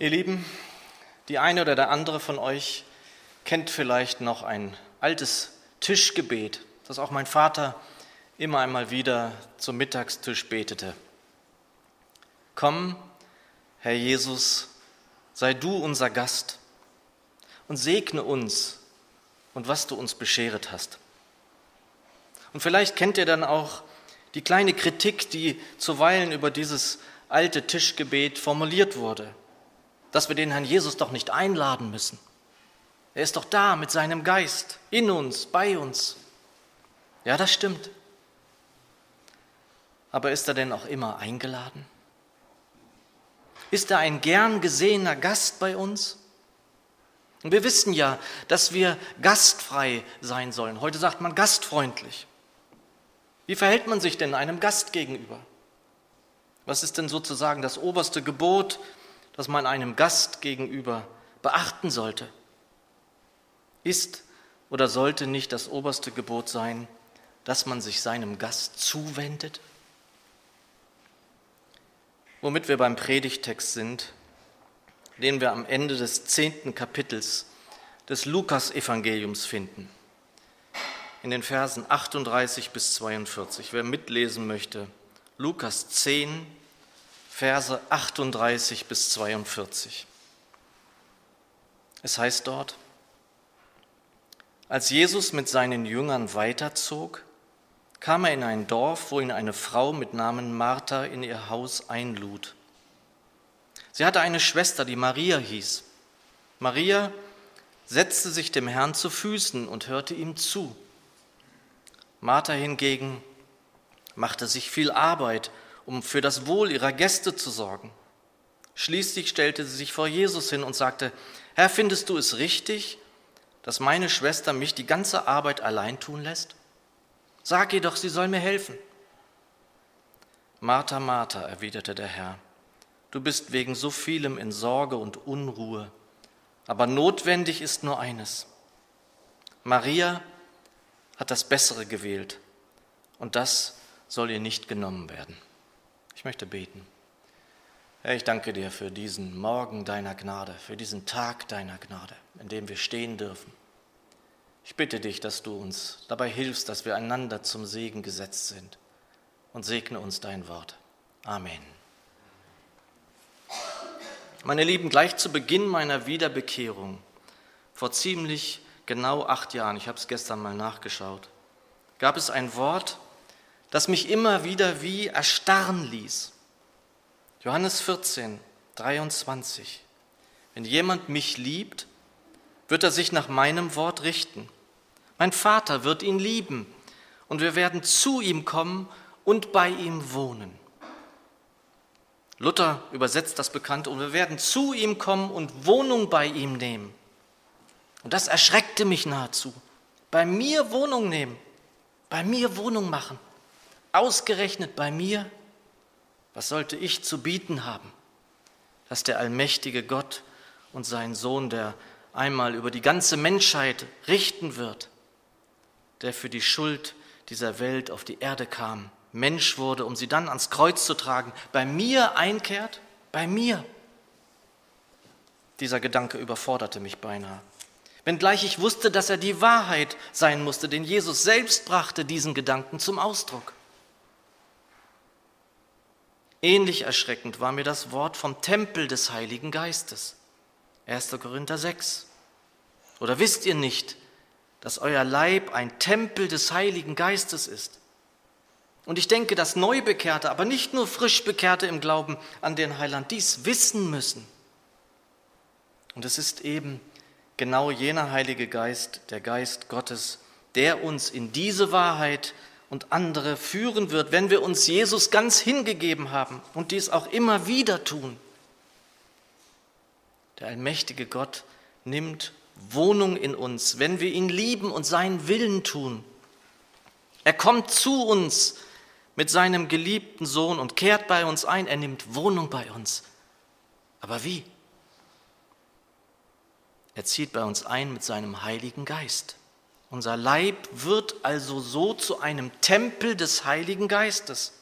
Ihr Lieben, die eine oder der andere von euch kennt vielleicht noch ein altes Tischgebet, das auch mein Vater immer einmal wieder zum Mittagstisch betete. Komm, Herr Jesus, sei du unser Gast und segne uns und was du uns bescheret hast. Und vielleicht kennt ihr dann auch die kleine Kritik, die zuweilen über dieses alte Tischgebet formuliert wurde, dass wir den Herrn Jesus doch nicht einladen müssen. Er ist doch da mit seinem Geist, in uns, bei uns. Ja, das stimmt. Aber ist er denn auch immer eingeladen? Ist er ein gern gesehener Gast bei uns? Und wir wissen ja, dass wir gastfrei sein sollen. Heute sagt man gastfreundlich. Wie verhält man sich denn einem Gast gegenüber? Was ist denn sozusagen das oberste Gebot, das man einem Gast gegenüber beachten sollte? Ist oder sollte nicht das oberste Gebot sein, dass man sich seinem Gast zuwendet? Womit wir beim Predigtext sind, den wir am Ende des zehnten Kapitels des Lukas-Evangeliums finden, in den Versen 38 bis 42. Wer mitlesen möchte, Lukas 10, Verse 38 bis 42. Es heißt dort, als Jesus mit seinen Jüngern weiterzog, kam er in ein Dorf, wo ihn eine Frau mit Namen Martha in ihr Haus einlud. Sie hatte eine Schwester, die Maria hieß. Maria setzte sich dem Herrn zu Füßen und hörte ihm zu. Martha hingegen machte sich viel Arbeit, um für das Wohl ihrer Gäste zu sorgen. Schließlich stellte sie sich vor Jesus hin und sagte, Herr, findest du es richtig, dass meine Schwester mich die ganze Arbeit allein tun lässt? Sag ihr doch, sie soll mir helfen. Martha, Martha, erwiderte der Herr, du bist wegen so vielem in Sorge und Unruhe, aber notwendig ist nur eines. Maria hat das Bessere gewählt und das soll ihr nicht genommen werden. Ich möchte beten. Herr, ich danke dir für diesen Morgen deiner Gnade, für diesen Tag deiner Gnade, in dem wir stehen dürfen. Ich bitte dich, dass du uns dabei hilfst, dass wir einander zum Segen gesetzt sind und segne uns dein Wort. Amen. Meine Lieben, gleich zu Beginn meiner Wiederbekehrung, vor ziemlich genau acht Jahren, ich habe es gestern mal nachgeschaut, gab es ein Wort, das mich immer wieder wie erstarren ließ. Johannes 14, 23. Wenn jemand mich liebt, wird er sich nach meinem Wort richten. Mein Vater wird ihn lieben und wir werden zu ihm kommen und bei ihm wohnen. Luther übersetzt das bekannt und wir werden zu ihm kommen und Wohnung bei ihm nehmen. Und das erschreckte mich nahezu. Bei mir Wohnung nehmen, bei mir Wohnung machen, ausgerechnet bei mir. Was sollte ich zu bieten haben, dass der allmächtige Gott und sein Sohn, der einmal über die ganze Menschheit richten wird, der für die Schuld dieser Welt auf die Erde kam, Mensch wurde, um sie dann ans Kreuz zu tragen, bei mir einkehrt? Bei mir? Dieser Gedanke überforderte mich beinahe. Wenngleich ich wusste, dass er die Wahrheit sein musste, denn Jesus selbst brachte diesen Gedanken zum Ausdruck. Ähnlich erschreckend war mir das Wort vom Tempel des Heiligen Geistes. 1. Korinther 6. Oder wisst ihr nicht, dass euer Leib ein Tempel des Heiligen Geistes ist. Und ich denke, dass Neubekehrte, aber nicht nur Frischbekehrte im Glauben an den Heiland dies wissen müssen. Und es ist eben genau jener Heilige Geist, der Geist Gottes, der uns in diese Wahrheit und andere führen wird, wenn wir uns Jesus ganz hingegeben haben und dies auch immer wieder tun. Der allmächtige Gott nimmt Wohnung in uns, wenn wir ihn lieben und seinen Willen tun. Er kommt zu uns mit seinem geliebten Sohn und kehrt bei uns ein. Er nimmt Wohnung bei uns. Aber wie? Er zieht bei uns ein mit seinem Heiligen Geist. Unser Leib wird also so zu einem Tempel des Heiligen Geistes.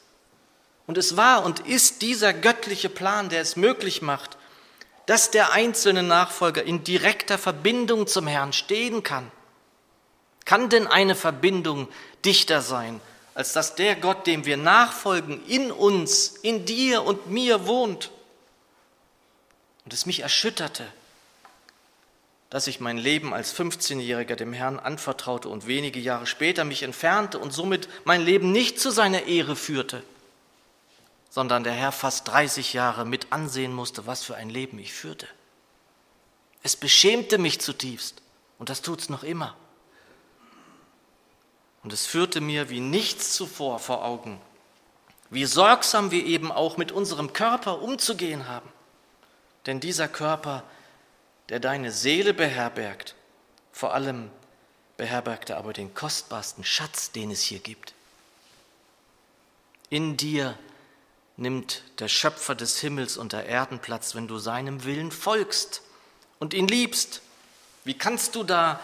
Und es war und ist dieser göttliche Plan, der es möglich macht, dass der einzelne Nachfolger in direkter Verbindung zum Herrn stehen kann. Kann denn eine Verbindung dichter sein, als dass der Gott, dem wir nachfolgen, in uns, in dir und mir wohnt? Und es mich erschütterte, dass ich mein Leben als 15-Jähriger dem Herrn anvertraute und wenige Jahre später mich entfernte und somit mein Leben nicht zu seiner Ehre führte, sondern der Herr fast 30 Jahre mit ansehen musste, was für ein Leben ich führte. Es beschämte mich zutiefst und das tut es noch immer. Und es führte mir wie nichts zuvor vor Augen, wie sorgsam wir eben auch mit unserem Körper umzugehen haben. Denn dieser Körper der deine Seele beherbergt, vor allem beherbergt er aber den kostbarsten Schatz, den es hier gibt. In dir nimmt der Schöpfer des Himmels und der Erden Platz, wenn du seinem Willen folgst und ihn liebst. Wie kannst du da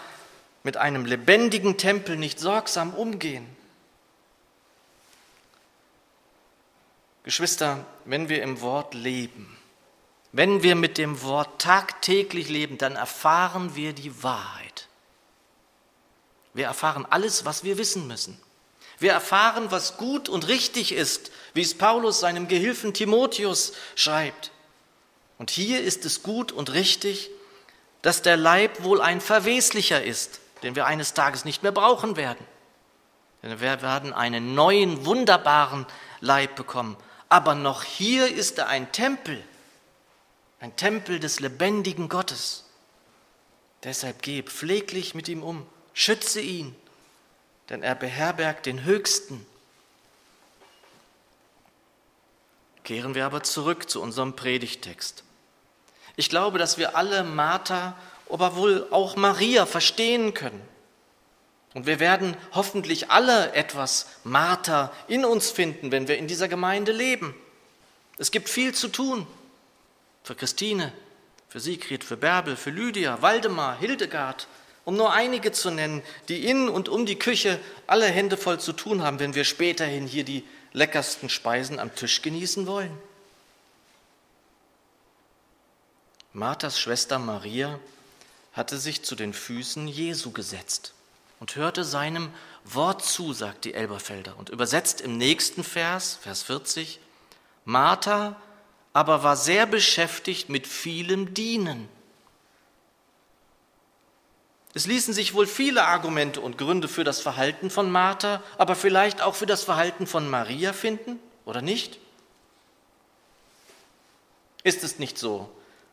mit einem lebendigen Tempel nicht sorgsam umgehen? Geschwister, wenn wir im Wort leben, wenn wir mit dem Wort tagtäglich leben, dann erfahren wir die Wahrheit. Wir erfahren alles, was wir wissen müssen. Wir erfahren, was gut und richtig ist, wie es Paulus seinem Gehilfen Timotheus schreibt. Und hier ist es gut und richtig, dass der Leib wohl ein verweslicher ist, den wir eines Tages nicht mehr brauchen werden. Denn wir werden einen neuen, wunderbaren Leib bekommen. Aber noch hier ist er ein Tempel ein Tempel des lebendigen Gottes. Deshalb geb pfleglich mit ihm um, schütze ihn, denn er beherbergt den Höchsten. Kehren wir aber zurück zu unserem Predigtext. Ich glaube, dass wir alle Martha, aber wohl auch Maria verstehen können. Und wir werden hoffentlich alle etwas Martha in uns finden, wenn wir in dieser Gemeinde leben. Es gibt viel zu tun für Christine, für Sigrid, für Bärbel, für Lydia, Waldemar, Hildegard, um nur einige zu nennen, die in und um die Küche alle Hände voll zu tun haben, wenn wir späterhin hier die leckersten Speisen am Tisch genießen wollen. Marthas Schwester Maria hatte sich zu den Füßen Jesu gesetzt und hörte seinem Wort zu, sagt die Elberfelder, und übersetzt im nächsten Vers, Vers 40, Martha aber war sehr beschäftigt mit vielem Dienen. Es ließen sich wohl viele Argumente und Gründe für das Verhalten von Martha, aber vielleicht auch für das Verhalten von Maria finden, oder nicht? Ist es nicht so,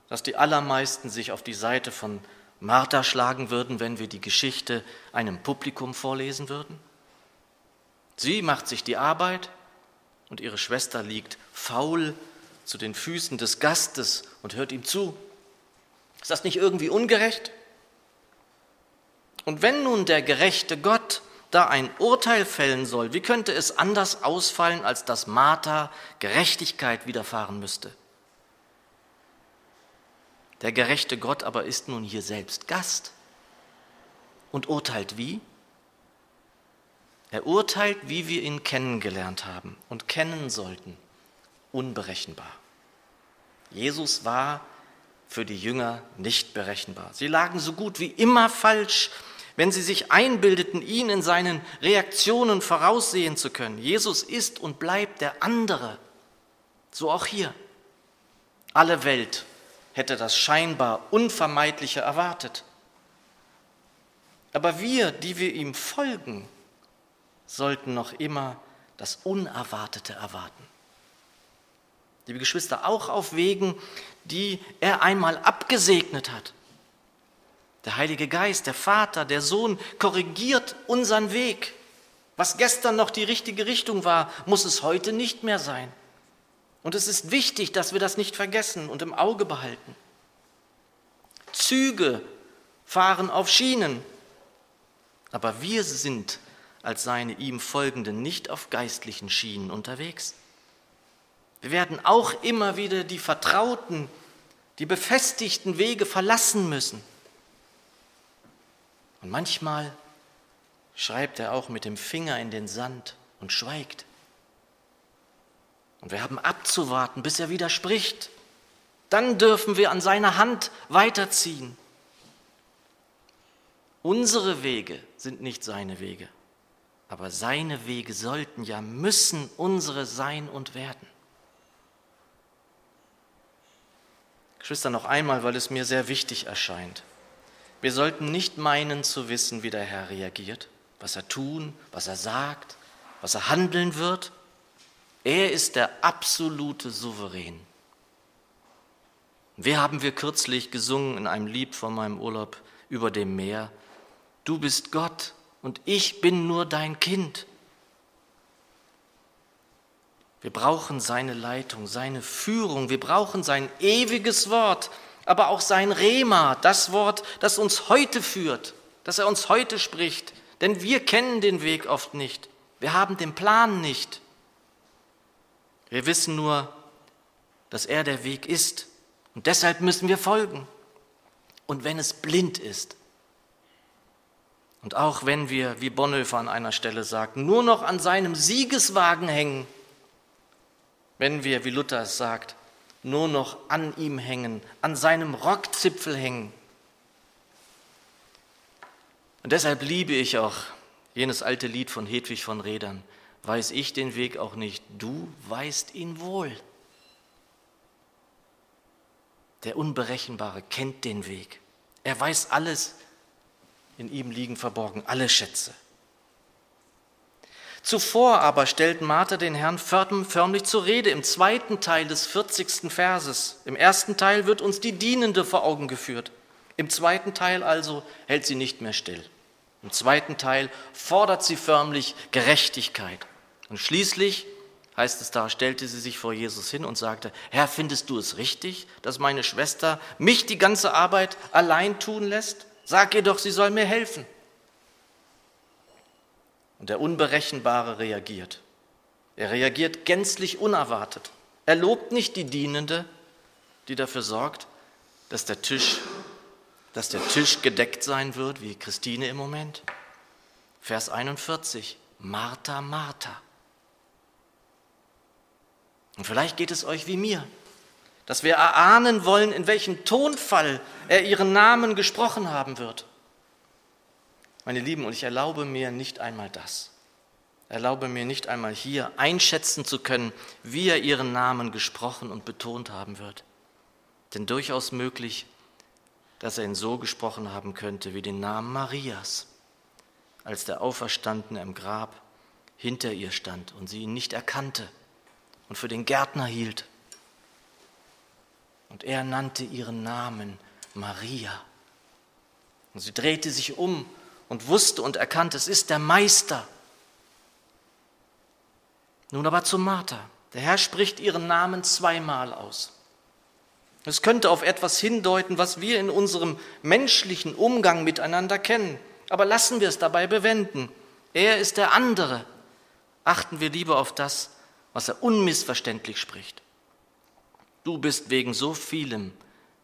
dass die allermeisten sich auf die Seite von Martha schlagen würden, wenn wir die Geschichte einem Publikum vorlesen würden? Sie macht sich die Arbeit und ihre Schwester liegt faul zu den Füßen des Gastes und hört ihm zu. Ist das nicht irgendwie ungerecht? Und wenn nun der gerechte Gott da ein Urteil fällen soll, wie könnte es anders ausfallen, als dass Martha Gerechtigkeit widerfahren müsste? Der gerechte Gott aber ist nun hier selbst Gast und urteilt wie? Er urteilt, wie wir ihn kennengelernt haben und kennen sollten unberechenbar. Jesus war für die Jünger nicht berechenbar. Sie lagen so gut wie immer falsch, wenn sie sich einbildeten, ihn in seinen Reaktionen voraussehen zu können. Jesus ist und bleibt der andere. So auch hier. Alle Welt hätte das scheinbar Unvermeidliche erwartet. Aber wir, die wir ihm folgen, sollten noch immer das Unerwartete erwarten liebe Geschwister, auch auf Wegen, die er einmal abgesegnet hat. Der Heilige Geist, der Vater, der Sohn korrigiert unseren Weg. Was gestern noch die richtige Richtung war, muss es heute nicht mehr sein. Und es ist wichtig, dass wir das nicht vergessen und im Auge behalten. Züge fahren auf Schienen, aber wir sind als seine ihm folgenden nicht auf geistlichen Schienen unterwegs. Wir werden auch immer wieder die vertrauten, die befestigten Wege verlassen müssen. Und manchmal schreibt er auch mit dem Finger in den Sand und schweigt. Und wir haben abzuwarten, bis er widerspricht. Dann dürfen wir an seiner Hand weiterziehen. Unsere Wege sind nicht seine Wege, aber seine Wege sollten ja, müssen unsere sein und werden. Geschwister, noch einmal, weil es mir sehr wichtig erscheint. Wir sollten nicht meinen zu wissen, wie der Herr reagiert, was er tun, was er sagt, was er handeln wird. Er ist der absolute Souverän. Wer haben wir kürzlich gesungen in einem Lied von meinem Urlaub über dem Meer? Du bist Gott und ich bin nur dein Kind. Wir brauchen seine Leitung, seine Führung, wir brauchen sein ewiges Wort, aber auch sein Rema, das Wort, das uns heute führt, das er uns heute spricht. Denn wir kennen den Weg oft nicht, wir haben den Plan nicht. Wir wissen nur, dass er der Weg ist und deshalb müssen wir folgen. Und wenn es blind ist, und auch wenn wir, wie Bonhoeffer an einer Stelle sagt, nur noch an seinem Siegeswagen hängen, wenn wir, wie Luther es sagt, nur noch an ihm hängen, an seinem Rockzipfel hängen. Und deshalb liebe ich auch jenes alte Lied von Hedwig von Redern. Weiß ich den Weg auch nicht, du weißt ihn wohl. Der Unberechenbare kennt den Weg. Er weiß alles. In ihm liegen verborgen alle Schätze. Zuvor aber stellt Martha den Herrn förmlich zur Rede im zweiten Teil des 40. Verses. Im ersten Teil wird uns die Dienende vor Augen geführt. Im zweiten Teil also hält sie nicht mehr still. Im zweiten Teil fordert sie förmlich Gerechtigkeit. Und schließlich heißt es da, stellte sie sich vor Jesus hin und sagte, Herr, findest du es richtig, dass meine Schwester mich die ganze Arbeit allein tun lässt? Sag ihr doch, sie soll mir helfen. Und der Unberechenbare reagiert. Er reagiert gänzlich unerwartet. Er lobt nicht die Dienende, die dafür sorgt, dass der Tisch, dass der Tisch gedeckt sein wird, wie Christine im Moment. Vers 41. Martha, Martha. Und vielleicht geht es euch wie mir, dass wir erahnen wollen, in welchem Tonfall er ihren Namen gesprochen haben wird. Meine Lieben, und ich erlaube mir nicht einmal das. Erlaube mir nicht einmal hier einschätzen zu können, wie er ihren Namen gesprochen und betont haben wird. Denn durchaus möglich, dass er ihn so gesprochen haben könnte wie den Namen Marias, als der Auferstandene im Grab hinter ihr stand und sie ihn nicht erkannte und für den Gärtner hielt. Und er nannte ihren Namen Maria. Und sie drehte sich um und wusste und erkannte, es ist der Meister. Nun aber zu Martha. Der Herr spricht ihren Namen zweimal aus. Es könnte auf etwas hindeuten, was wir in unserem menschlichen Umgang miteinander kennen. Aber lassen wir es dabei bewenden. Er ist der andere. Achten wir lieber auf das, was er unmissverständlich spricht. Du bist wegen so vielem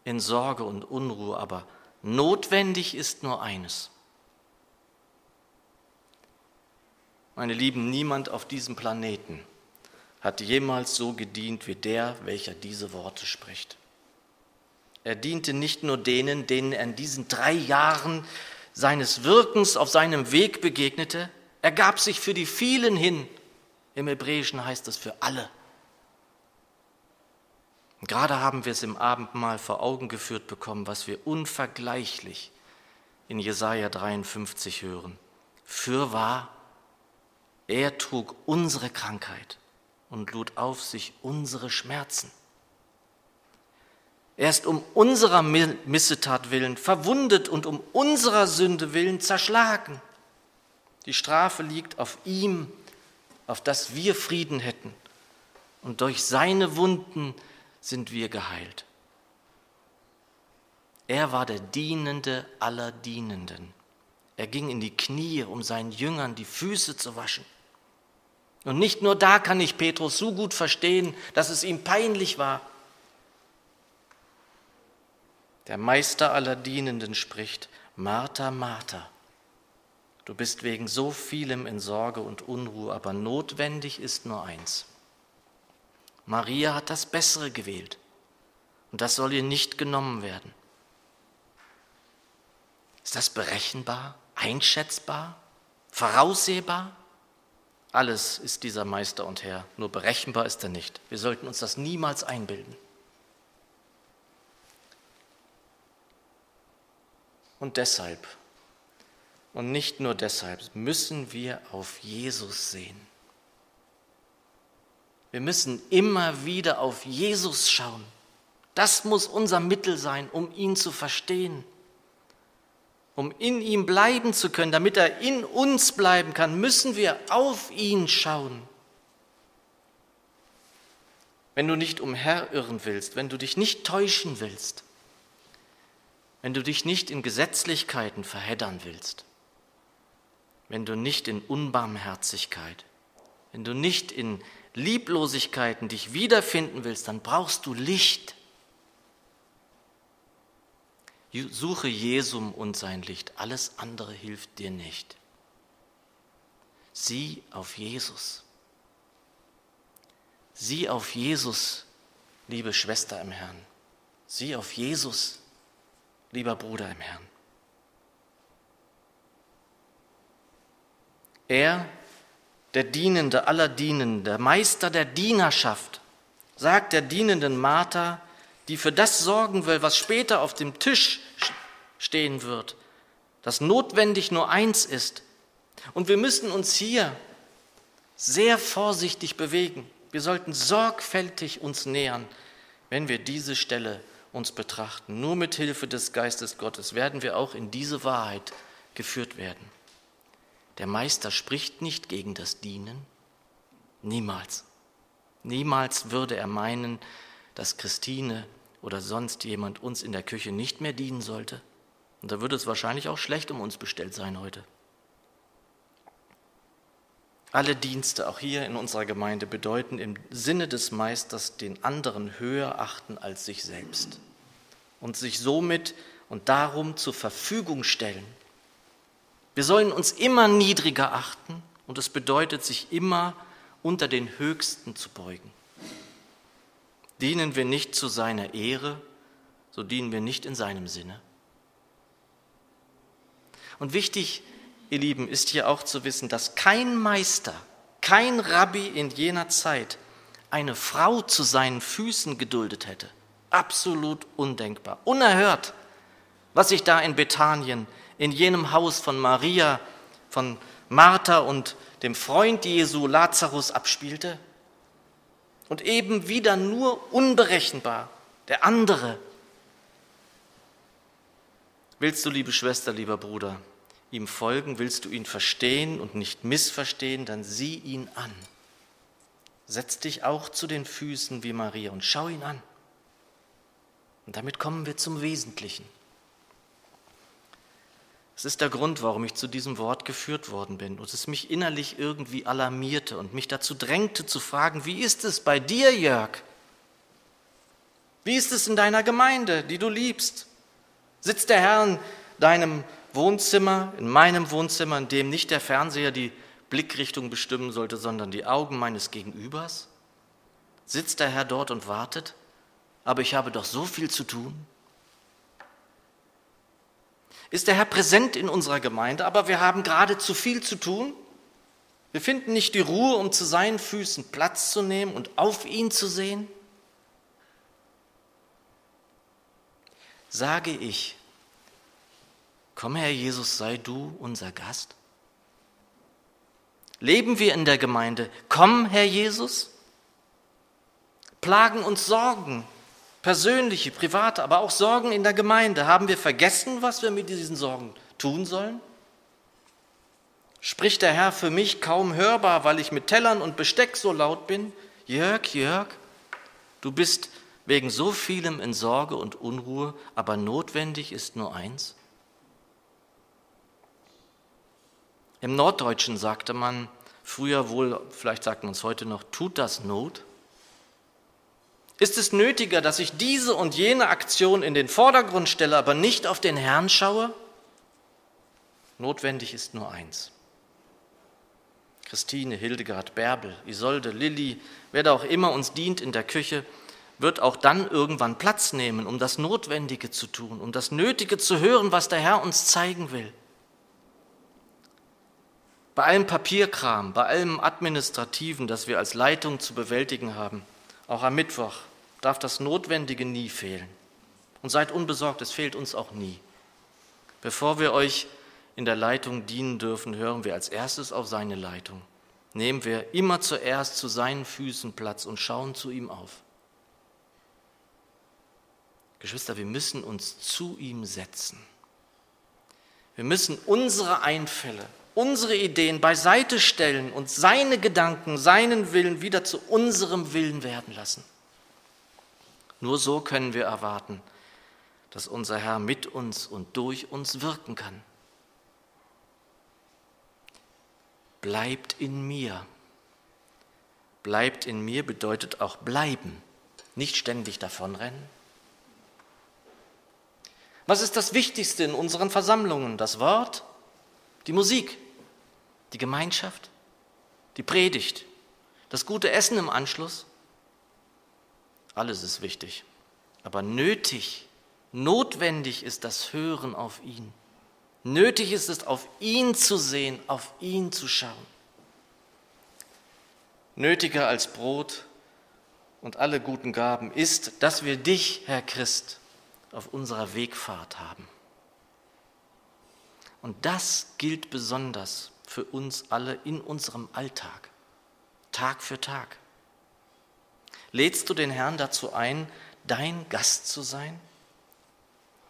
in Sorge und Unruhe, aber notwendig ist nur eines. Meine Lieben, niemand auf diesem Planeten hat jemals so gedient wie der, welcher diese Worte spricht. Er diente nicht nur denen, denen er in diesen drei Jahren seines Wirkens auf seinem Weg begegnete, er gab sich für die vielen hin. Im Hebräischen heißt es für alle. Und gerade haben wir es im Abendmahl vor Augen geführt bekommen, was wir unvergleichlich in Jesaja 53 hören. Fürwahr, er trug unsere Krankheit und lud auf sich unsere Schmerzen. Er ist um unserer Missetat willen verwundet und um unserer Sünde willen zerschlagen. Die Strafe liegt auf ihm, auf dass wir Frieden hätten. Und durch seine Wunden sind wir geheilt. Er war der Dienende aller Dienenden. Er ging in die Knie, um seinen Jüngern die Füße zu waschen. Und nicht nur da kann ich Petrus so gut verstehen, dass es ihm peinlich war. Der Meister aller Dienenden spricht, Martha, Martha, du bist wegen so vielem in Sorge und Unruhe, aber notwendig ist nur eins. Maria hat das Bessere gewählt Und das soll ihr nicht genommen werden. Ist das berechenbar, einschätzbar, voraussehbar? Alles ist dieser Meister und Herr, nur berechenbar ist er nicht. Wir sollten uns das niemals einbilden. Und deshalb, und nicht nur deshalb, müssen wir auf Jesus sehen. Wir müssen immer wieder auf Jesus schauen. Das muss unser Mittel sein, um ihn zu verstehen, um in ihm bleiben zu können, damit er in uns bleiben kann, müssen wir auf ihn schauen. Wenn du nicht umherirren willst, wenn du dich nicht täuschen willst, wenn du dich nicht in Gesetzlichkeiten verheddern willst, wenn du nicht in Unbarmherzigkeit, wenn du nicht in Lieblosigkeiten dich wiederfinden willst, dann brauchst du Licht. Suche Jesum und sein Licht, alles andere hilft dir nicht. Sieh auf Jesus. Sieh auf Jesus, liebe Schwester im Herrn. Sieh auf Jesus, lieber Bruder im Herrn. Er, der Dienende aller Dienenden, der Meister der Dienerschaft, sagt der dienenden Martha, die für das sorgen will, was später auf dem Tisch stehen wird, das notwendig nur eins ist. Und wir müssen uns hier sehr vorsichtig bewegen. Wir sollten sorgfältig uns nähern, wenn wir diese Stelle uns betrachten. Nur mit Hilfe des Geistes Gottes werden wir auch in diese Wahrheit geführt werden. Der Meister spricht nicht gegen das Dienen. Niemals. Niemals würde er meinen, dass Christine oder sonst jemand uns in der Küche nicht mehr dienen sollte. Und da würde es wahrscheinlich auch schlecht um uns bestellt sein heute. Alle Dienste, auch hier in unserer Gemeinde, bedeuten im Sinne des Meisters den anderen höher achten als sich selbst und sich somit und darum zur Verfügung stellen. Wir sollen uns immer niedriger achten und es bedeutet, sich immer unter den Höchsten zu beugen. Dienen wir nicht zu seiner Ehre, so dienen wir nicht in seinem Sinne. Und wichtig, ihr Lieben, ist hier auch zu wissen, dass kein Meister, kein Rabbi in jener Zeit eine Frau zu seinen Füßen geduldet hätte. Absolut undenkbar, unerhört, was sich da in Bethanien, in jenem Haus von Maria, von Martha und dem Freund Jesu Lazarus abspielte und eben wieder nur unberechenbar, der andere. Willst du, liebe Schwester, lieber Bruder, ihm folgen, willst du ihn verstehen und nicht missverstehen, dann sieh ihn an. Setz dich auch zu den Füßen wie Maria und schau ihn an. Und damit kommen wir zum Wesentlichen. Es ist der Grund, warum ich zu diesem Wort geführt worden bin und es mich innerlich irgendwie alarmierte und mich dazu drängte zu fragen, wie ist es bei dir, Jörg? Wie ist es in deiner Gemeinde, die du liebst? Sitzt der Herr in deinem Wohnzimmer, in meinem Wohnzimmer, in dem nicht der Fernseher die Blickrichtung bestimmen sollte, sondern die Augen meines Gegenübers? Sitzt der Herr dort und wartet? Aber ich habe doch so viel zu tun. Ist der Herr präsent in unserer Gemeinde, aber wir haben gerade zu viel zu tun? Wir finden nicht die Ruhe, um zu seinen Füßen Platz zu nehmen und auf ihn zu sehen? Sage ich, komm Herr Jesus, sei du unser Gast? Leben wir in der Gemeinde, komm Herr Jesus? Plagen uns Sorgen, persönliche, private, aber auch Sorgen in der Gemeinde. Haben wir vergessen, was wir mit diesen Sorgen tun sollen? Spricht der Herr für mich kaum hörbar, weil ich mit Tellern und Besteck so laut bin? Jörg, Jörg, du bist wegen so vielem in Sorge und Unruhe, aber notwendig ist nur eins. Im Norddeutschen sagte man früher wohl, vielleicht sagt man es heute noch, tut das Not? Ist es nötiger, dass ich diese und jene Aktion in den Vordergrund stelle, aber nicht auf den Herrn schaue? Notwendig ist nur eins. Christine, Hildegard, Bärbel, Isolde, Lilli, wer da auch immer uns dient in der Küche, wird auch dann irgendwann Platz nehmen, um das Notwendige zu tun, um das Nötige zu hören, was der Herr uns zeigen will. Bei allem Papierkram, bei allem Administrativen, das wir als Leitung zu bewältigen haben, auch am Mittwoch, darf das Notwendige nie fehlen. Und seid unbesorgt, es fehlt uns auch nie. Bevor wir euch in der Leitung dienen dürfen, hören wir als erstes auf seine Leitung. Nehmen wir immer zuerst zu seinen Füßen Platz und schauen zu ihm auf. Geschwister, wir müssen uns zu ihm setzen. Wir müssen unsere Einfälle, unsere Ideen beiseite stellen und seine Gedanken, seinen Willen wieder zu unserem Willen werden lassen. Nur so können wir erwarten, dass unser Herr mit uns und durch uns wirken kann. Bleibt in mir. Bleibt in mir bedeutet auch bleiben, nicht ständig davonrennen. Was ist das Wichtigste in unseren Versammlungen? Das Wort, die Musik, die Gemeinschaft, die Predigt, das gute Essen im Anschluss? Alles ist wichtig, aber nötig, notwendig ist das Hören auf ihn. Nötig ist es, auf ihn zu sehen, auf ihn zu schauen. Nötiger als Brot und alle guten Gaben ist, dass wir dich, Herr Christ, auf unserer Wegfahrt haben. Und das gilt besonders für uns alle in unserem Alltag, Tag für Tag. Lädst du den Herrn dazu ein, dein Gast zu sein?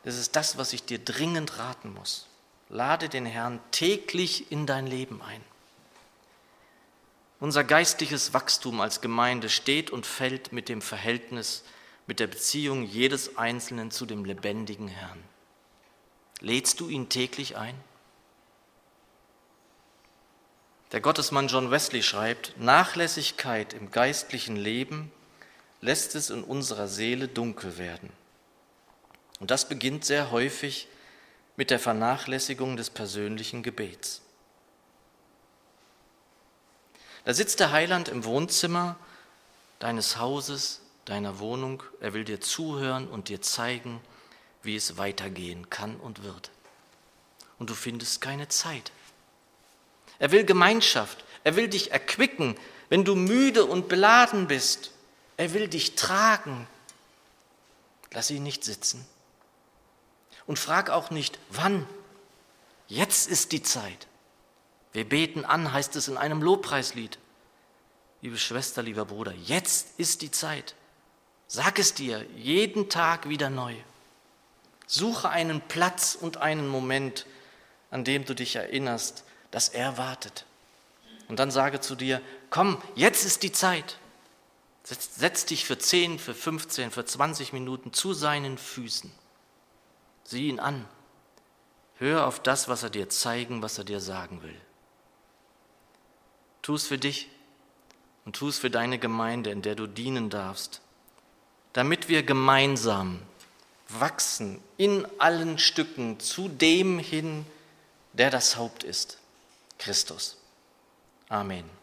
Das ist das, was ich dir dringend raten muss. Lade den Herrn täglich in dein Leben ein. Unser geistliches Wachstum als Gemeinde steht und fällt mit dem Verhältnis, mit der Beziehung jedes Einzelnen zu dem lebendigen Herrn. Lädst du ihn täglich ein? Der Gottesmann John Wesley schreibt, Nachlässigkeit im geistlichen Leben lässt es in unserer Seele dunkel werden. Und das beginnt sehr häufig mit der Vernachlässigung des persönlichen Gebets. Da sitzt der Heiland im Wohnzimmer deines Hauses, deiner Wohnung. Er will dir zuhören und dir zeigen, wie es weitergehen kann und wird. Und du findest keine Zeit. Er will Gemeinschaft. Er will dich erquicken, wenn du müde und beladen bist. Er will dich tragen. Lass ihn nicht sitzen. Und frag auch nicht, wann. Jetzt ist die Zeit. Wir beten an, heißt es in einem Lobpreislied. Liebe Schwester, lieber Bruder, jetzt ist die Zeit. Sag es dir jeden Tag wieder neu. Suche einen Platz und einen Moment, an dem du dich erinnerst, dass er wartet. Und dann sage zu dir, komm, jetzt ist die Zeit. Setz, dich für 10, für 15, für 20 Minuten zu seinen Füßen. Sieh ihn an. Hör auf das, was er dir zeigen, was er dir sagen will. Tu es für dich und tu es für deine Gemeinde, in der du dienen darfst, damit wir gemeinsam wachsen in allen Stücken zu dem hin, der das Haupt ist, Christus. Amen.